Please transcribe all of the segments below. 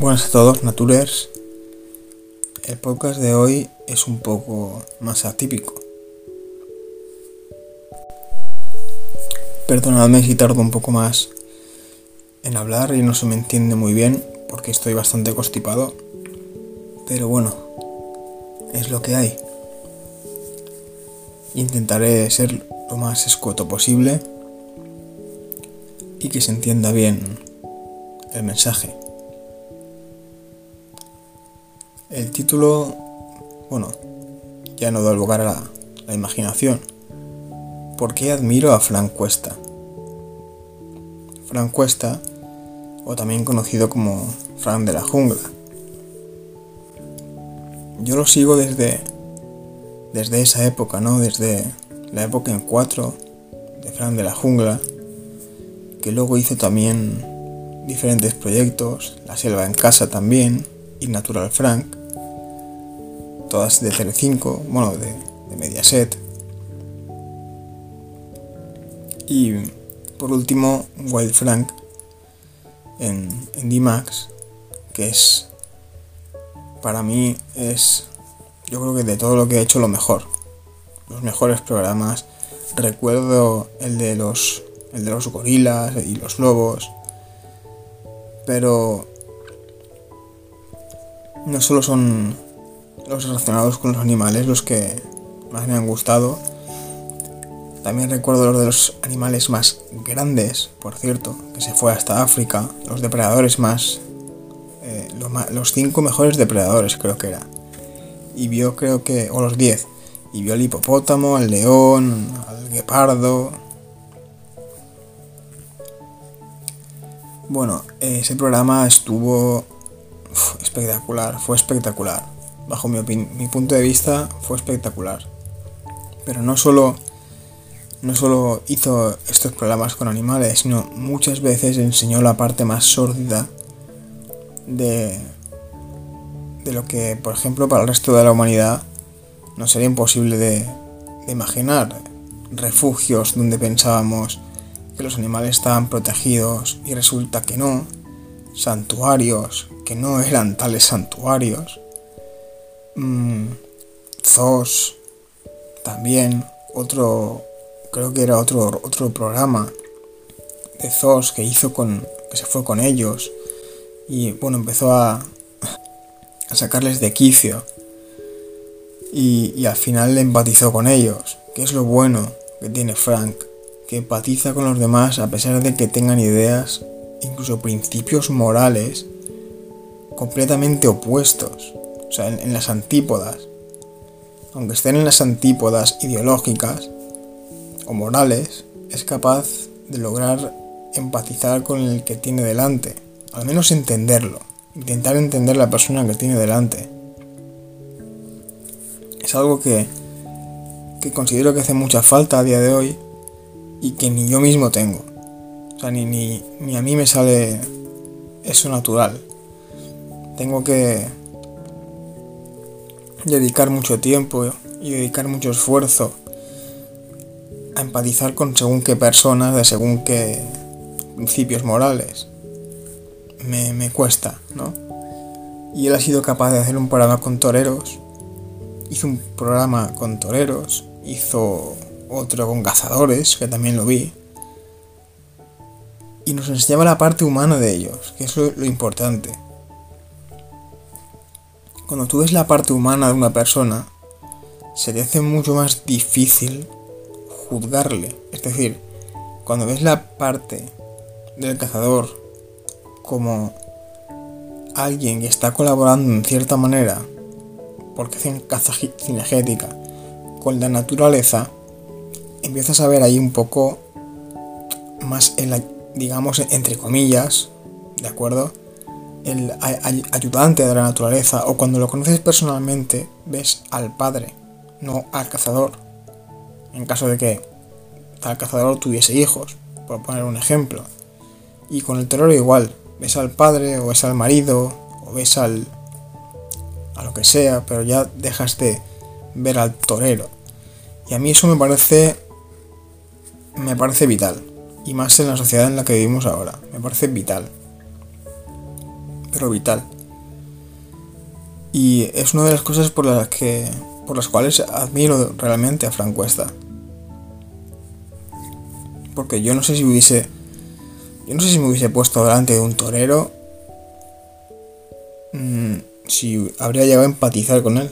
Buenas a todos, Naturers. El podcast de hoy es un poco más atípico. Perdonadme si tardo un poco más en hablar y no se me entiende muy bien porque estoy bastante constipado. Pero bueno, es lo que hay. Intentaré ser lo más escueto posible y que se entienda bien el mensaje. El título, bueno, ya no da lugar a la, imaginación. ¿Por qué admiro a Frank Cuesta? Frank Cuesta, o también conocido como Frank de la Jungla. Yo lo sigo desde, desde esa época, ¿no? Desde la época en 4 de Frank de la Jungla, que luego hizo también diferentes proyectos, La Selva en Casa también, y Natural Frank, todas de Telecinco, bueno, de, de Mediaset. Y por último, Wild Frank en, en D-Max, que es, para mí, es, yo creo que de todo lo que he hecho, lo mejor. Los mejores programas. Recuerdo el de los, el de los gorilas y los lobos. Pero no solo son los relacionados con los animales los que más me han gustado. También recuerdo los de los animales más grandes, por cierto, que se fue hasta África. Los depredadores más... Eh, los, cinco mejores depredadores creo que era. Y vio creo que... o los diez. Y vio al hipopótamo, al león, al guepardo. Bueno, ese programa estuvo espectacular, fue espectacular. Bajo mi, mi punto de vista fue espectacular. Pero no solo, no solo hizo estos programas con animales, sino muchas veces enseñó la parte más sórdida de, de lo que, por ejemplo, para el resto de la humanidad no sería imposible de imaginar. Refugios donde pensábamos que los animales estaban protegidos y resulta que no. Santuarios que no eran tales santuarios. Mm, zoos también. Otro, creo que era otro, otro programa de zoos que hizo con, que se fue con ellos. Y bueno, empezó a, sacarles de quicio. Y, y al final empatizó con ellos. Que es lo bueno que tiene Frank. Que empatiza con los demás a pesar de que tengan ideas, incluso principios morales, completamente opuestos. O sea, en, las antípodas. Aunque estén en las antípodas ideológicas o morales, es capaz de lograr empatizar con el que tiene delante. Al menos entenderlo. Intentar entender la persona que tiene delante. Es algo que, que considero que hace mucha falta a día de hoy y que ni yo mismo tengo. O sea, ni, ni, ni a mí me sale eso natural. Tengo que dedicar mucho tiempo y dedicar mucho esfuerzo a empatizar con según qué personas de según qué principios morales. Me, me cuesta, ¿no? Y él ha sido capaz de hacer un programa con toreros. Hizo un programa con toreros. Hizo otro con cazadores, que también lo vi. Y nos enseñaba la parte humana de ellos, que es lo, lo importante. Cuando tú ves la parte humana de una persona, se te hace mucho más difícil juzgarle. Es decir, cuando ves la parte del cazador como alguien que está colaborando en cierta manera, porque hacen caza cinegética, con la naturaleza, empiezas a ver ahí un poco más el, ay- digamos, entre comillas, ¿de acuerdo? El ay- ay- ayudante de la naturaleza, o cuando lo conoces personalmente, ves al padre, no al cazador. En caso de que tal cazador tuviese hijos, por poner un ejemplo. Y con el terror igual, ves al padre, o ves al marido, o ves al. a lo que sea, pero ya dejas de ver al torero. Y a mí eso me parece. me parece vital. Y más en la sociedad en la que vivimos ahora. Me parece vital. Pero vital. Y es una de las cosas por las que por las cuales admiro realmente a Frank Cuesta. Porque yo no sé si hubiese yo no sé si me hubiese puesto delante de un torero mmm, si habría llegado a empatizar con él.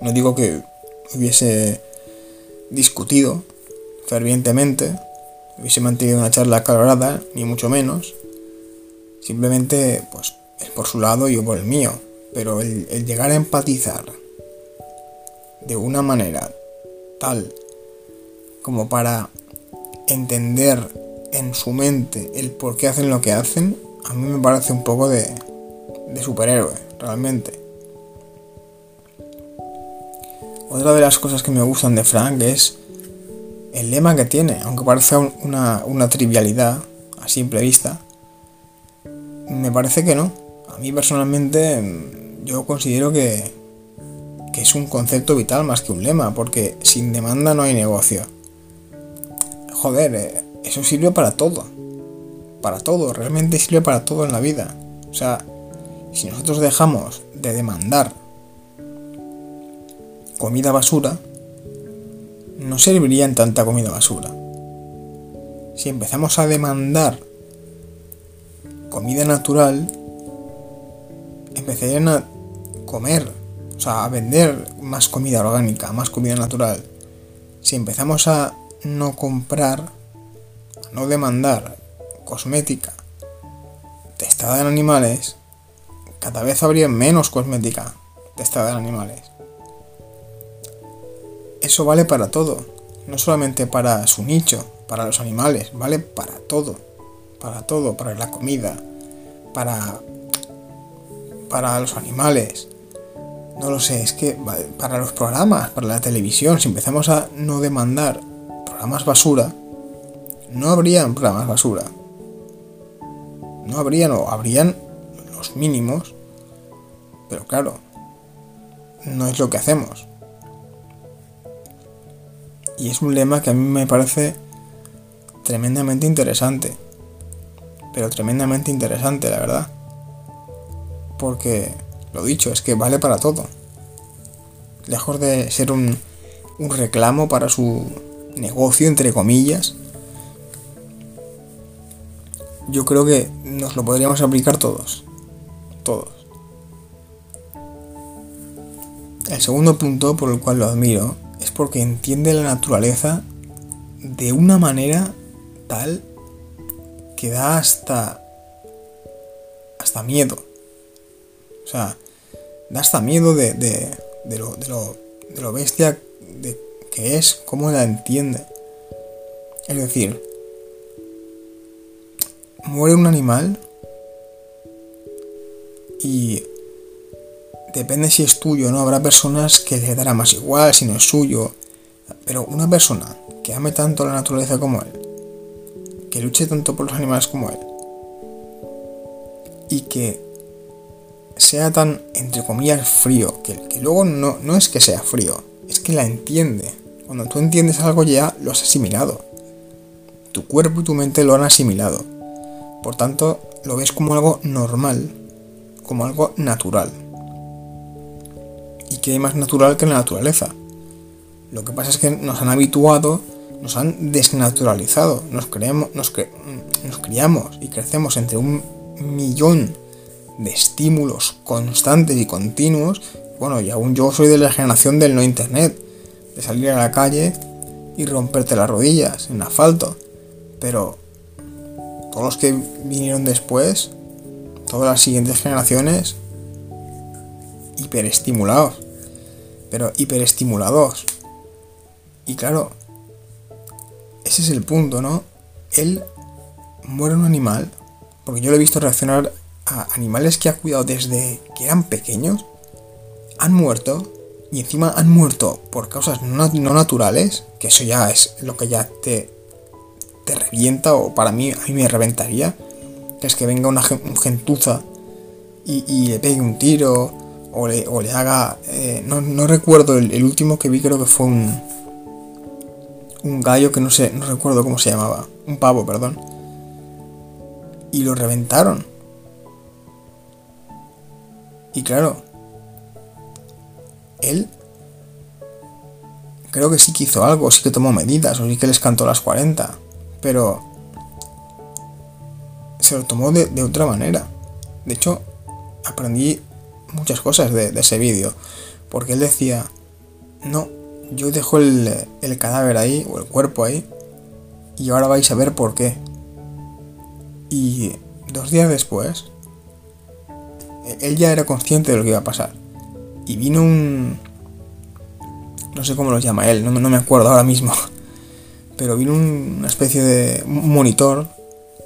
No digo que hubiese discutido fervientemente, hubiese mantenido una charla acalorada, ni mucho menos. Simplemente, pues, es por su lado y yo por el mío. Pero el, el llegar a empatizar de una manera tal como para entender en su mente el por qué hacen lo que hacen, a mí me parece un poco de, de superhéroe, realmente. Otra de las cosas que me gustan de Frank es el lema que tiene, aunque parezca una, una trivialidad a simple vista, me parece que no. A mí personalmente yo considero que, que es un concepto vital más que un lema, porque sin demanda no hay negocio. Joder, eh, eso sirve para todo. Para todo, realmente sirve para todo en la vida. O sea, si nosotros dejamos de demandar comida basura, no serviría en tanta comida basura. Si empezamos a demandar comida natural, empezarían a comer, o sea, a vender más comida orgánica, más comida natural. Si empezamos a no comprar, a no demandar cosmética testada en animales, cada vez habría menos cosmética testada en animales. Eso vale para todo, no solamente para su nicho, para los animales, vale para todo, para todo, para la comida, para para los animales. No lo sé, es que para los programas, para la televisión, si empezamos a no demandar programas basura, no habrían programas basura. No habrían o habrían los mínimos, pero claro, no es lo que hacemos. Y es un lema que a mí me parece tremendamente interesante. Pero tremendamente interesante, la verdad. Porque, lo dicho, es que vale para todo. Lejos de ser un, un reclamo para su negocio, entre comillas, yo creo que nos lo podríamos aplicar todos. Todos. El segundo punto por el cual lo admiro es porque entiende la naturaleza de una manera tal que da hasta hasta miedo. O sea, da hasta miedo de, de, de, lo, de, lo, lo bestia que es, cómo la entiende. Es decir, muere un animal y depende si es tuyo o no. Habrá personas que le dará más igual si no es suyo. Pero una persona que ame tanto la naturaleza como él, que luche tanto por los animales como él, y que sea tan, entre comillas, frío, que, que luego no, no es que sea frío, es que la entiende. Cuando tú entiendes algo ya lo has asimilado. Tu cuerpo y tu mente lo han asimilado. Por tanto, lo ves como algo normal, como algo natural. ¿Y qué más natural que la naturaleza? Lo que pasa es que nos han habituado, nos han desnaturalizado, nos, creemos, nos, nos criamos y crecemos entre un millón de estímulos constantes y continuos. Bueno, y aún yo soy de la generación del no internet, de salir a la calle y romperte las rodillas en asfalto. Pero todos los que vinieron después, todas las siguientes generaciones, hiperestimulados. Pero hiperestimulados. Y claro, ese es el punto, ¿no? Él muere un animal, porque yo lo he visto reaccionar animales que ha cuidado desde que eran pequeños, han muerto, y encima han muerto por causas no, naturales, que eso ya es lo que ya te, te revienta, o para mí, a mí me reventaría, que es que venga una gentuza y, le pegue un tiro, o le, haga... Eh, no, recuerdo, el, último que vi creo que fue un... Un gallo que no sé, no recuerdo cómo se llamaba. Un pavo, perdón. Y lo reventaron. Y claro, él creo que sí que hizo algo, sí que tomó medidas, o sí que les cantó las 40, pero se lo tomó de, otra manera. De hecho, aprendí muchas cosas de, ese vídeo, porque él decía, no, yo dejo el, el cadáver ahí, o el cuerpo ahí, y ahora vais a ver por qué. Y dos días después, él ya era consciente de lo que iba a pasar. Y vino un... No sé cómo lo llama él, no, me acuerdo ahora mismo. Pero vino una especie de monitor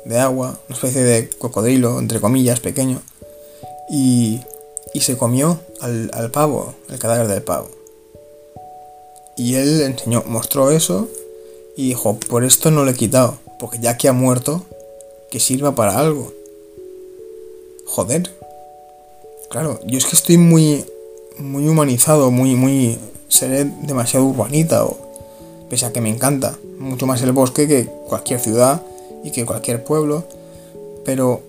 de agua, una especie de cocodrilo, entre comillas, pequeño. Y, y se comió al, al pavo, el cadáver del pavo. Y él enseñó, mostró eso y dijo, por esto no lo he quitado, porque ya que ha muerto, que sirva para algo. Joder. Claro, yo es que estoy muy muy humanizado, muy muy seré demasiado urbanita o pese a que me encanta mucho más el bosque que cualquier ciudad y que cualquier pueblo, pero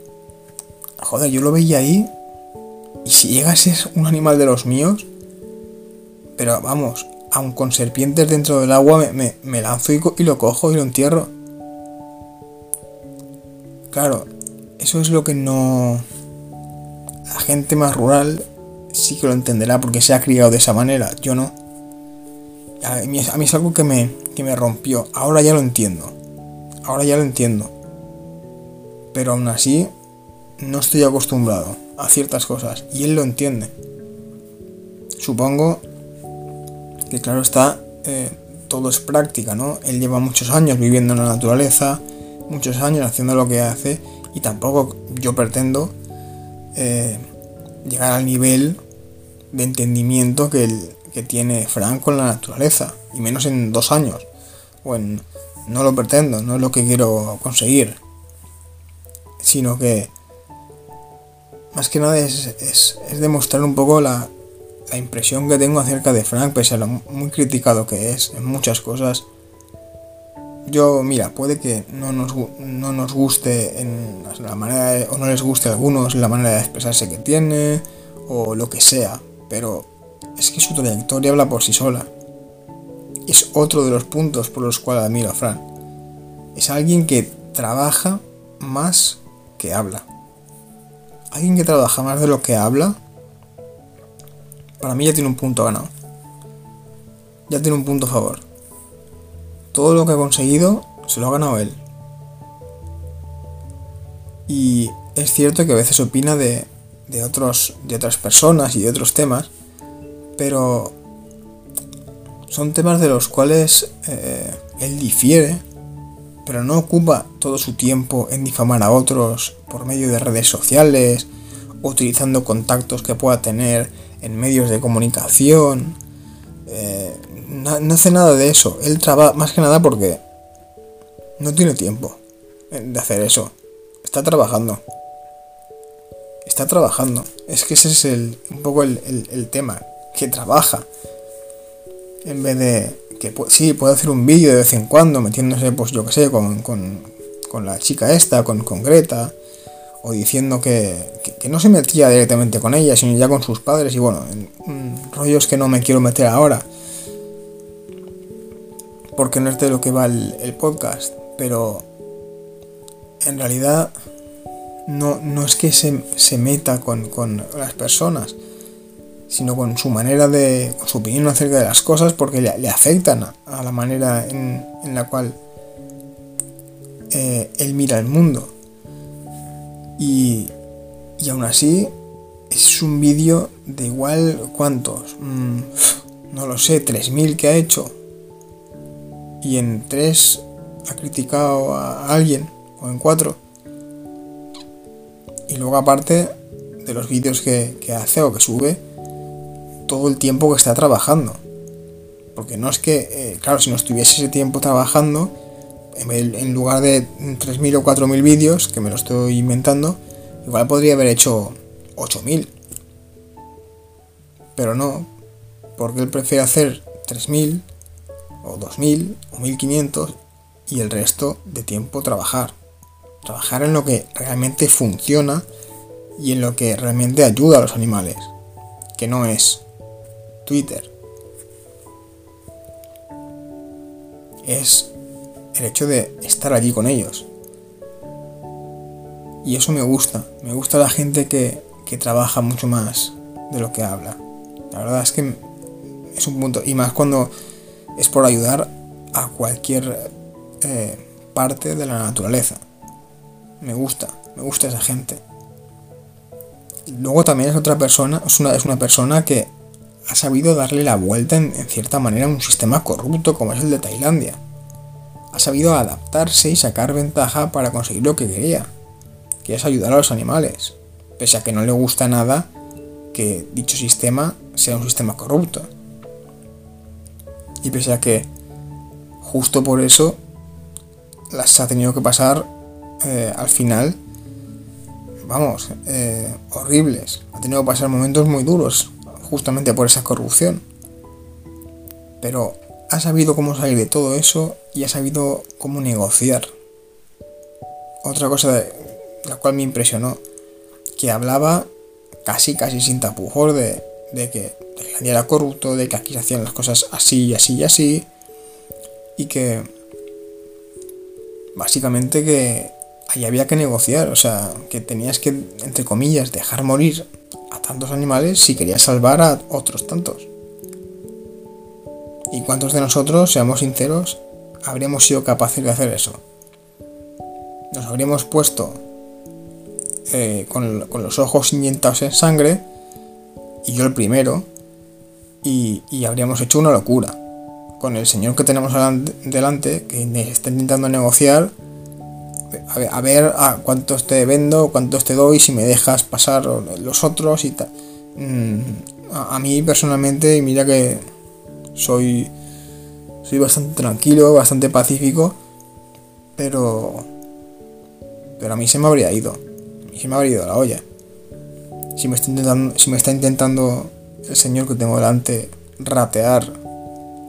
joder, yo lo veía ahí y si llega a ser un animal de los míos, pero vamos, aun con serpientes dentro del agua me, lanzo y lo cojo y lo entierro. Claro, eso es lo que no... La gente más rural sí que lo entenderá porque se ha criado de esa manera, yo no. A mí, es algo que me, que me rompió, ahora ya lo entiendo. Ahora ya lo entiendo. Pero aún así, no estoy acostumbrado a ciertas cosas y él lo entiende. Supongo que claro está, eh, todo es práctica, ¿no? Él lleva muchos años viviendo en la naturaleza, muchos años haciendo lo que hace y tampoco yo pretendo eh, llegar al nivel de entendimiento que, que tiene Frank con la naturaleza, y menos en dos años. Bueno, no lo pretendo, no es lo que quiero conseguir, sino que más que nada es, es, es demostrar un poco la, la impresión que tengo acerca de Frank, pese a lo muy criticado que es en muchas cosas, yo, mira, puede que no nos, no nos guste en la manera o no les guste a algunos la manera de expresarse que tiene o lo que sea, pero es que su trayectoria habla por sí sola. Es otro de los puntos por los cuales admiro a Fran. Es alguien que trabaja más que habla. Alguien que trabaja más de lo que habla, para mí ya tiene un punto ganado. Ya tiene un punto a favor todo lo que ha conseguido se lo ha ganado él. Y es cierto que a veces opina de, otros, de otras personas y de otros temas, pero son temas de los cuales eh, él difiere, pero no ocupa todo su tiempo en difamar a otros por medio de redes sociales, utilizando contactos que pueda tener en medios de comunicación. Eh, no, hace nada de eso. Él trabaja más que nada porque no tiene tiempo de hacer eso. Está trabajando. Está trabajando. Es que ese es el, un poco el, tema. Que trabaja. En vez de que sí, puede hacer un vídeo de vez en cuando metiéndose, pues yo que sé, con, con, la chica esta, con, con Greta. O diciendo que, que, no se metía directamente con ella, sino ya con sus padres. Y bueno, rollos que no me quiero meter ahora porque no es de lo que va el, podcast, pero en realidad no, no es que se, meta con, las personas, sino con su manera de, con su opinión acerca de las cosas, porque le, afectan a, la manera en, la cual eh, él mira el mundo. Y, y aún así es un vídeo de igual cuántos, mm, no lo sé, 3.000 que ha hecho, y en tres ha criticado a alguien, o en cuatro. Y luego aparte de los vídeos que, hace o que sube, todo el tiempo que está trabajando. Porque no es que, eh, claro, si no estuviese ese tiempo trabajando, en, lugar de 3.000 o 4.000 vídeos, que me lo estoy inventando, igual podría haber hecho 8.000. Pero no, porque él prefiere hacer 3.000 o 2000 o 1500 y el resto de tiempo trabajar. Trabajar en lo que realmente funciona y en lo que realmente ayuda a los animales, que no es Twitter. Es el hecho de estar allí con ellos. Y eso me gusta, me gusta la gente que, que trabaja mucho más de lo que habla. La verdad es que es un punto, y más cuando es por ayudar a cualquier eh, parte de la naturaleza. Me gusta, me gusta esa gente. Luego también es otra persona, es una, es una persona que ha sabido darle la vuelta en, cierta manera a un sistema corrupto como es el de Tailandia. Ha sabido adaptarse y sacar ventaja para conseguir lo que quería, que es ayudar a los animales, pese a que no le gusta nada que dicho sistema sea un sistema corrupto. Y pese a que justo por eso las ha tenido que pasar eh, al final, vamos, eh, horribles. Ha tenido que pasar momentos muy duros, justamente por esa corrupción. Pero ha sabido cómo salir de todo eso y ha sabido cómo negociar. Otra cosa de la cual me impresionó, que hablaba casi, casi sin tapujos de, de que el era corrupto, de que aquí se hacían las cosas así, así y así, y que básicamente que ahí había que negociar, o sea, que tenías que, entre comillas, dejar morir a tantos animales si querías salvar a otros tantos. ¿Y cuántos de nosotros, seamos sinceros, habríamos sido capaces de hacer eso? Nos habríamos puesto eh, con, los ojos inyectados en sangre, y yo el primero, y, y habríamos hecho una locura con el señor que tenemos delante, que está intentando negociar, a ver, a, cuántos te vendo, cuántos te doy, si me dejas pasar los otros y tal. Mm, a, mí personalmente, mira que soy, soy bastante tranquilo, bastante pacífico, pero, pero a mí se me habría ido, a mí se me habría ido la olla. Si me está intentando, si me está intentando el señor que tengo delante ratear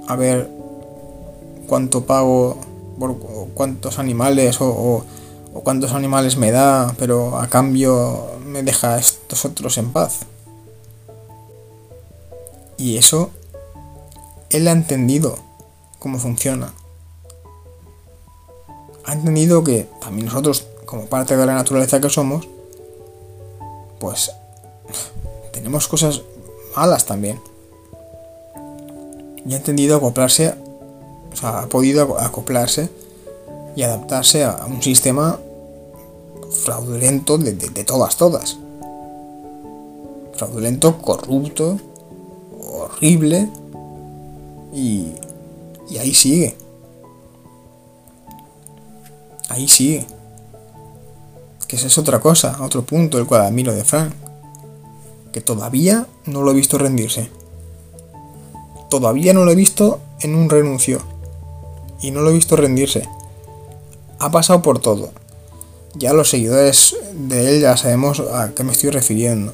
a ver cuánto pago por cuántos animales o, cuántos animales me da, pero a cambio me deja a estos otros en paz. Y eso, él ha entendido cómo funciona. Ha entendido que también nosotros, como parte de la naturaleza que somos, pues tenemos cosas malas también y ha entendido acoplarse, o sea, ha podido acoplarse y adaptarse a un sistema fraudulento de, todas, todas. Fraudulento, corrupto, horrible y, y ahí sigue. Ahí sigue. Que esa es otra cosa, otro punto el cual admiro de Frank. Que todavía no lo he visto rendirse todavía no lo he visto en un renuncio. Y no lo he visto rendirse. Ha pasado por todo. Ya los seguidores de él ya sabemos a qué me estoy refiriendo.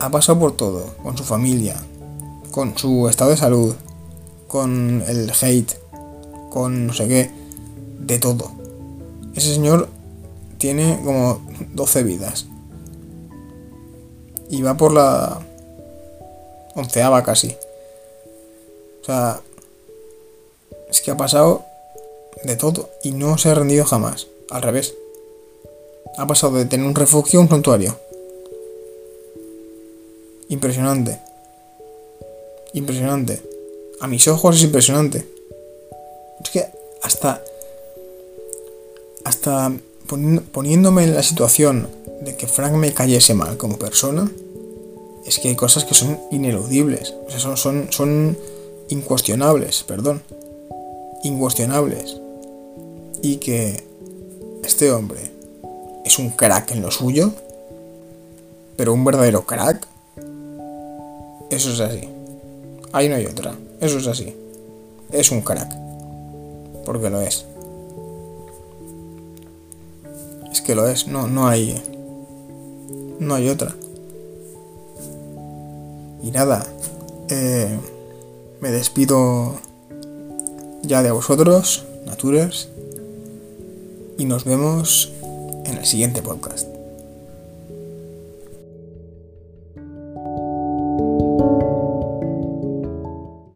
Ha pasado por todo, con su familia, con su estado de salud, con el hate, con no sé qué, de todo. Ese señor tiene como 12 vidas. Y va por la onceava casi. O sea, es que ha pasado de todo y no se ha rendido jamás. Al revés. Ha pasado de tener un refugio a un santuario. Impresionante. Impresionante. A mis ojos es impresionante. Es que hasta... Hasta poniéndome en la situación de que Frank me cayese mal como persona, es que hay cosas que son ineludibles, o sea, son, son, son incuestionables, perdón, incuestionables. Y que este hombre es un crack en lo suyo, pero un verdadero crack, eso es así. Ahí no hay otra, eso es así. Es un crack, porque lo es. Es que lo es, no, no hay. No hay otra. Y nada, eh, me despido ya de vosotros, Naturers, y nos vemos en el siguiente podcast.